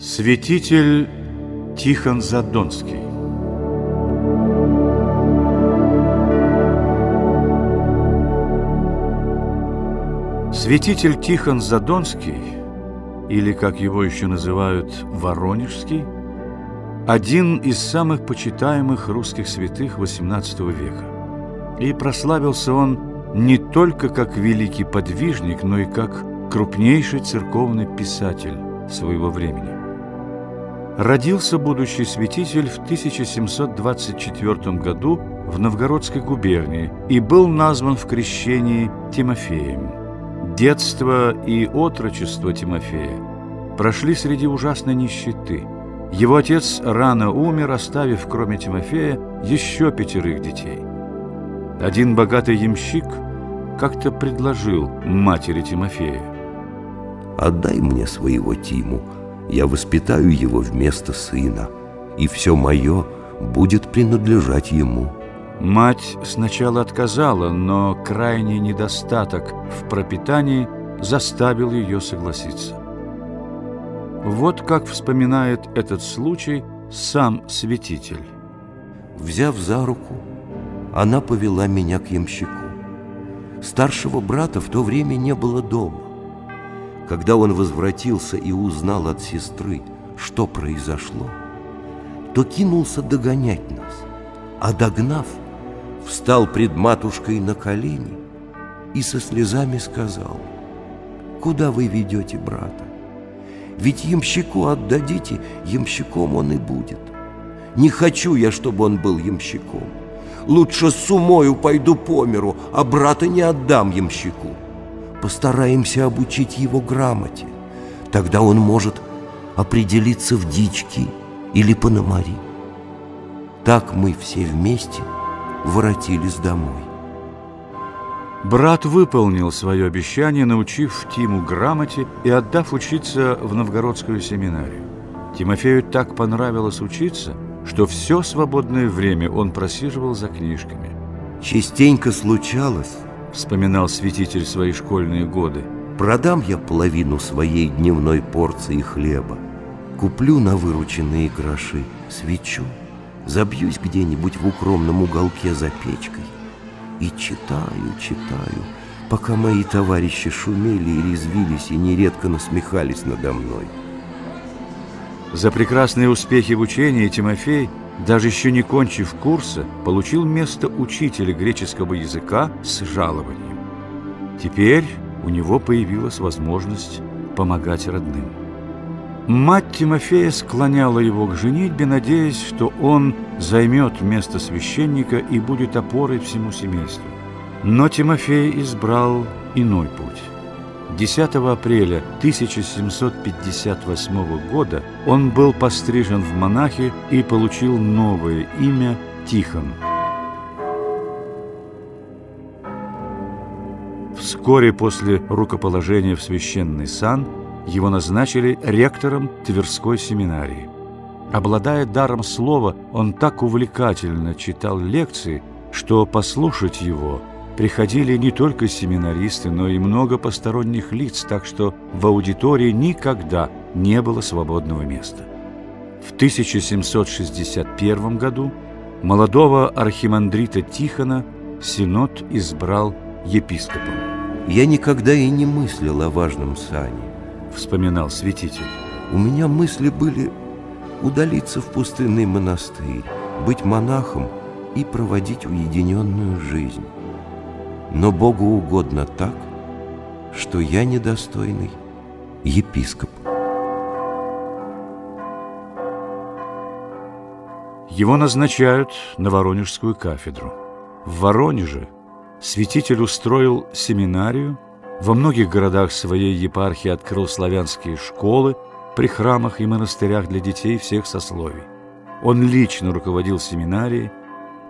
Святитель Тихон Задонский Святитель Тихон Задонский, или, как его еще называют, Воронежский, один из самых почитаемых русских святых XVIII века. И прославился он не только как великий подвижник, но и как крупнейший церковный писатель своего времени. Родился будущий святитель в 1724 году в Новгородской губернии и был назван в крещении Тимофеем. Детство и отрочество Тимофея прошли среди ужасной нищеты. Его отец рано умер, оставив, кроме Тимофея, еще пятерых детей. Один богатый ямщик как-то предложил матери Тимофея. «Отдай мне своего Тиму, я воспитаю его вместо сына, и все мое будет принадлежать ему». Мать сначала отказала, но крайний недостаток в пропитании заставил ее согласиться. Вот как вспоминает этот случай сам святитель. Взяв за руку, она повела меня к ямщику. Старшего брата в то время не было дома. Когда он возвратился и узнал от сестры, что произошло, то кинулся догонять нас, а догнав, встал пред матушкой на колени и со слезами сказал, «Куда вы ведете брата? Ведь ямщику отдадите, ямщиком он и будет. Не хочу я, чтобы он был ямщиком. Лучше с умою пойду по миру, а брата не отдам ямщику». Постараемся обучить его грамоте. Тогда он может определиться в дичке или пономари. Так мы все вместе воротились домой. Брат выполнил свое обещание, научив Тиму грамоте и отдав учиться в новгородскую семинарию. Тимофею так понравилось учиться, что все свободное время он просиживал за книжками. Частенько случалось, вспоминал святитель свои школьные годы. Продам я половину своей дневной порции хлеба, куплю на вырученные гроши свечу, забьюсь где-нибудь в укромном уголке за печкой и читаю, читаю, пока мои товарищи шумели и резвились и нередко насмехались надо мной. За прекрасные успехи в учении Тимофей даже еще не кончив курса, получил место учителя греческого языка с жалованием. Теперь у него появилась возможность помогать родным. Мать Тимофея склоняла его к женитьбе, надеясь, что он займет место священника и будет опорой всему семейству. Но Тимофей избрал иной путь. 10 апреля 1758 года он был пострижен в монахи и получил новое имя Тихон. Вскоре после рукоположения в священный сан его назначили ректором Тверской семинарии. Обладая даром слова, он так увлекательно читал лекции, что послушать его – приходили не только семинаристы, но и много посторонних лиц, так что в аудитории никогда не было свободного места. В 1761 году молодого архимандрита Тихона Синод избрал епископом. «Я никогда и не мыслил о важном сане», — вспоминал святитель. «У меня мысли были удалиться в пустынный монастырь, быть монахом и проводить уединенную жизнь» но Богу угодно так, что я недостойный епископ. Его назначают на Воронежскую кафедру. В Воронеже святитель устроил семинарию, во многих городах своей епархии открыл славянские школы при храмах и монастырях для детей всех сословий. Он лично руководил семинарией,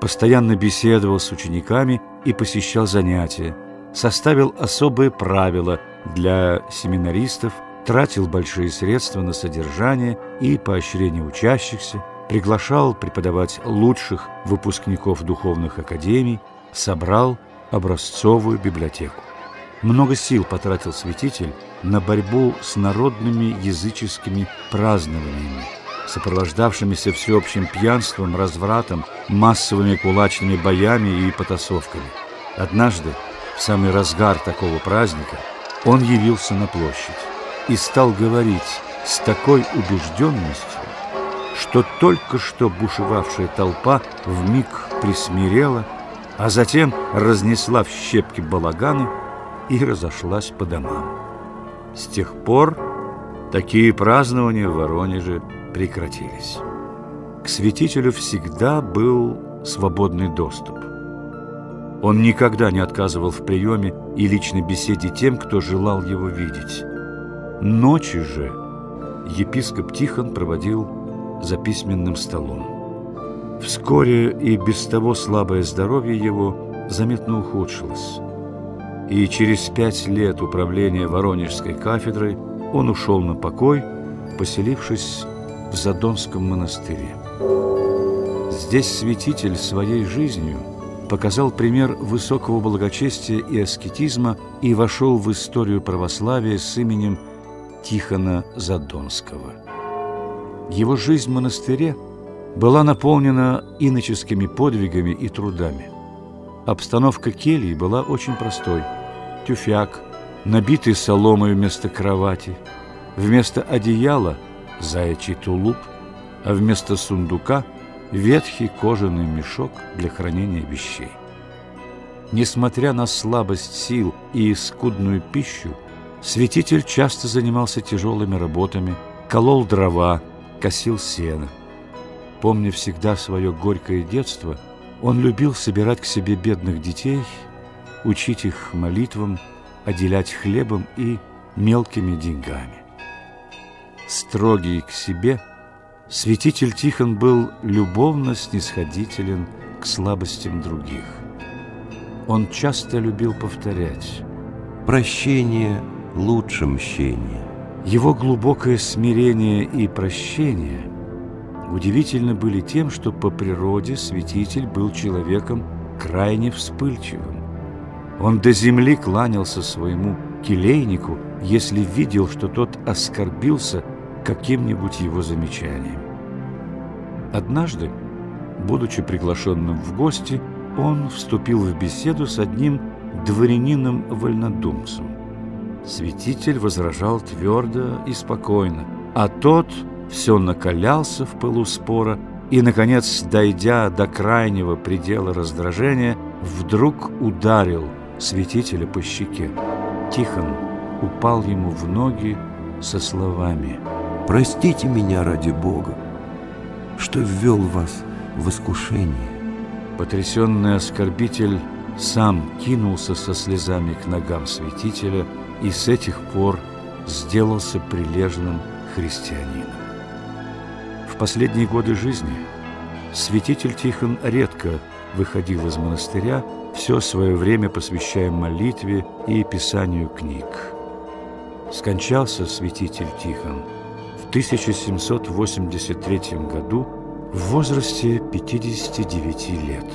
постоянно беседовал с учениками и посещал занятия, составил особые правила для семинаристов, тратил большие средства на содержание и поощрение учащихся, приглашал преподавать лучших выпускников духовных академий, собрал образцовую библиотеку. Много сил потратил святитель на борьбу с народными языческими празднованиями, сопровождавшимися всеобщим пьянством, развратом, массовыми кулачными боями и потасовками. Однажды, в самый разгар такого праздника, он явился на площадь и стал говорить с такой убежденностью, что только что бушевавшая толпа вмиг присмирела, а затем разнесла в щепки балаганы и разошлась по домам. С тех пор такие празднования в Воронеже прекратились. К святителю всегда был свободный доступ. Он никогда не отказывал в приеме и личной беседе тем, кто желал его видеть. Ночи же епископ Тихон проводил за письменным столом. Вскоре и без того слабое здоровье его заметно ухудшилось. И через пять лет управления Воронежской кафедрой он ушел на покой, поселившись в Задонском монастыре. Здесь святитель своей жизнью показал пример высокого благочестия и аскетизма и вошел в историю православия с именем Тихона Задонского. Его жизнь в монастыре была наполнена иноческими подвигами и трудами. Обстановка кельи была очень простой. Тюфяк, набитый соломой вместо кровати, вместо одеяла – заячий тулуп, а вместо сундука – ветхий кожаный мешок для хранения вещей. Несмотря на слабость сил и скудную пищу, Святитель часто занимался тяжелыми работами, колол дрова, косил сено. Помня всегда свое горькое детство, он любил собирать к себе бедных детей, учить их молитвам, отделять хлебом и мелкими деньгами. Строгий к себе, святитель Тихон был любовно снисходителен к слабостям других. Он часто любил повторять «Прощение – лучше мщения. Его глубокое смирение и прощение удивительно были тем, что по природе святитель был человеком крайне вспыльчивым. Он до земли кланялся своему келейнику, если видел, что тот оскорбился каким-нибудь его замечанием. Однажды, будучи приглашенным в гости, он вступил в беседу с одним дворянином-вольнодумцем. Святитель возражал твердо и спокойно, а тот все накалялся в пылу спора и, наконец, дойдя до крайнего предела раздражения, вдруг ударил святителя по щеке. Тихон упал ему в ноги со словами «Простите меня ради Бога, что ввел вас в искушение». Потрясенный оскорбитель сам кинулся со слезами к ногам святителя и с этих пор сделался прилежным христианином. В последние годы жизни святитель Тихон редко выходил из монастыря, все свое время посвящая молитве и писанию книг. Скончался святитель Тихон в 1783 году в возрасте 59 лет.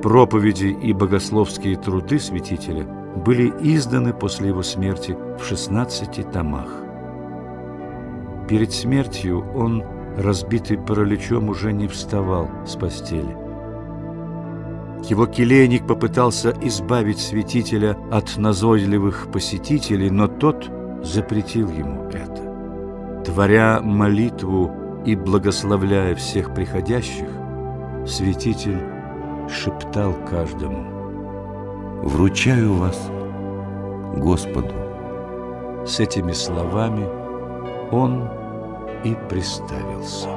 Проповеди и богословские труды святителя были изданы после его смерти в 16 томах. Перед смертью он, разбитый параличом, уже не вставал с постели. Его келейник попытался избавить святителя от назойливых посетителей, но тот запретил ему это. Творя молитву и благословляя всех приходящих, святитель шептал каждому «Вручаю вас Господу». С этими словами он и приставился.